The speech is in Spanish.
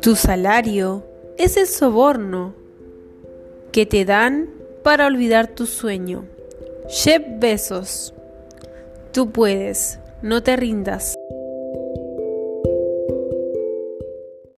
Tu salario es el soborno que te dan para olvidar tu sueño. Jeff Besos, tú puedes, no te rindas.